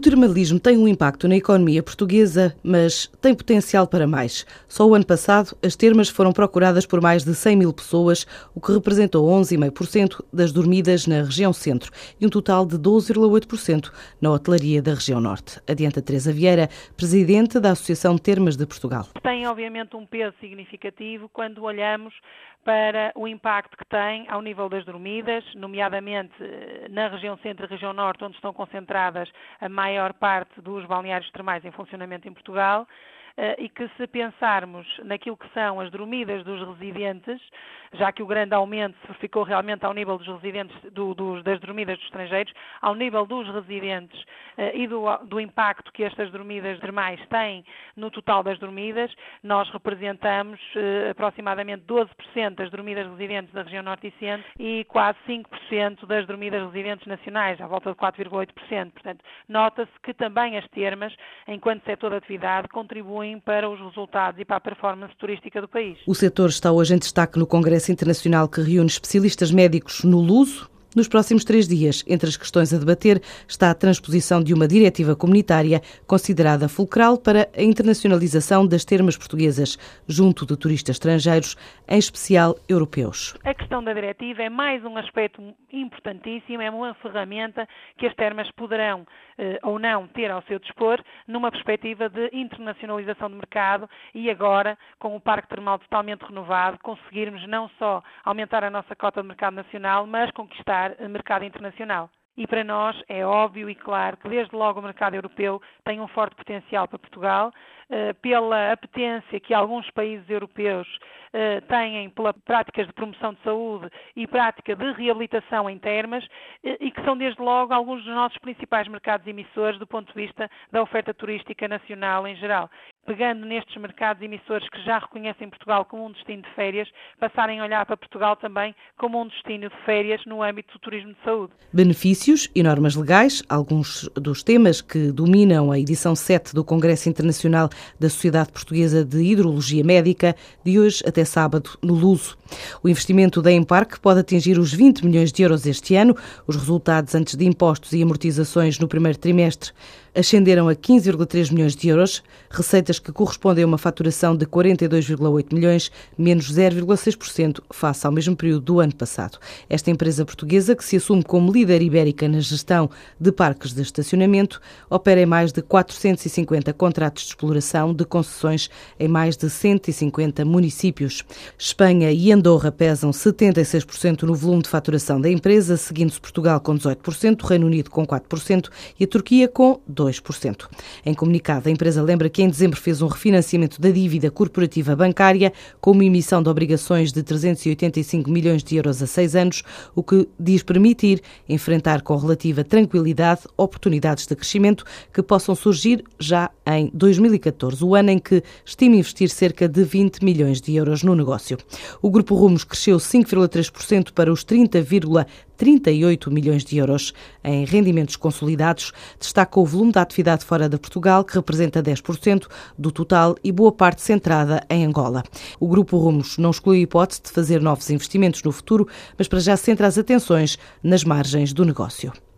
Termalismo tem um impacto na economia portuguesa, mas tem potencial para mais. Só o ano passado, as termas foram procuradas por mais de 100 mil pessoas, o que representou 11,5% das dormidas na região centro e um total de 12,8% na hotelaria da região norte. Adianta Teresa Vieira, presidente da Associação Termas de Portugal. Tem, obviamente, um peso significativo quando olhamos para o impacto que tem ao nível das dormidas, nomeadamente eh, na região centro e região norte, onde estão concentradas a maior parte dos balneários termais em funcionamento em Portugal. Eh, e que se pensarmos naquilo que são as dormidas dos residentes, já que o grande aumento se verificou realmente ao nível dos residentes, do, dos, das dormidas dos estrangeiros, ao nível dos residentes eh, e do, do, impacto que estas dormidas termais têm no total das dormidas, nós representamos eh, aproximadamente 12% das dormidas residentes da região norte e centro e quase 5% das dormidas residentes nacionais, à volta de 4,8%. Portanto, nota-se que também as termas, enquanto setor de atividade, contribuem para os resultados e para a performance turística do país. O setor está hoje em destaque no Congresso Internacional que reúne especialistas médicos no Luso, nos próximos três dias, entre as questões a debater, está a transposição de uma diretiva comunitária considerada fulcral para a internacionalização das termas portuguesas, junto de turistas estrangeiros, em especial europeus. A questão da diretiva é mais um aspecto importantíssimo, é uma ferramenta que as termas poderão eh, ou não ter ao seu dispor numa perspectiva de internacionalização do mercado e agora, com o parque termal totalmente renovado, conseguirmos não só aumentar a nossa cota de mercado nacional, mas conquistar mercado internacional. E para nós é óbvio e claro que desde logo o mercado europeu tem um forte potencial para Portugal, eh, pela apetência que alguns países europeus eh, têm pelas práticas de promoção de saúde e prática de reabilitação em termas eh, e que são desde logo alguns dos nossos principais mercados emissores do ponto de vista da oferta turística nacional em geral pegando nestes mercados emissores que já reconhecem Portugal como um destino de férias, passarem a olhar para Portugal também como um destino de férias no âmbito do turismo de saúde. Benefícios e normas legais, alguns dos temas que dominam a edição 7 do Congresso Internacional da Sociedade Portuguesa de Hidrologia Médica, de hoje até sábado, no Luso. O investimento da Emparque pode atingir os 20 milhões de euros este ano. Os resultados antes de impostos e amortizações no primeiro trimestre ascenderam a 15,3 milhões de euros, receitas que correspondem a uma faturação de 42,8 milhões, menos 0,6% face ao mesmo período do ano passado. Esta empresa portuguesa, que se assume como líder ibérica na gestão de parques de estacionamento, opera em mais de 450 contratos de exploração de concessões em mais de 150 municípios. Espanha e Andorra pesam 76% no volume de faturação da empresa, seguindo-se Portugal com 18%, Reino Unido com 4% e a Turquia com 2%. 2%. Em comunicado, a empresa lembra que em dezembro fez um refinanciamento da dívida corporativa bancária com uma emissão de obrigações de 385 milhões de euros a seis anos, o que diz permitir enfrentar com relativa tranquilidade oportunidades de crescimento que possam surgir já em 2014, o ano em que estima investir cerca de 20 milhões de euros no negócio. O Grupo Rumos cresceu 5,3% para os 30,3 38 milhões de euros em rendimentos consolidados. Destaca o volume da atividade fora de Portugal, que representa 10% do total e boa parte centrada em Angola. O Grupo Rumos não exclui a hipótese de fazer novos investimentos no futuro, mas para já centra as atenções nas margens do negócio.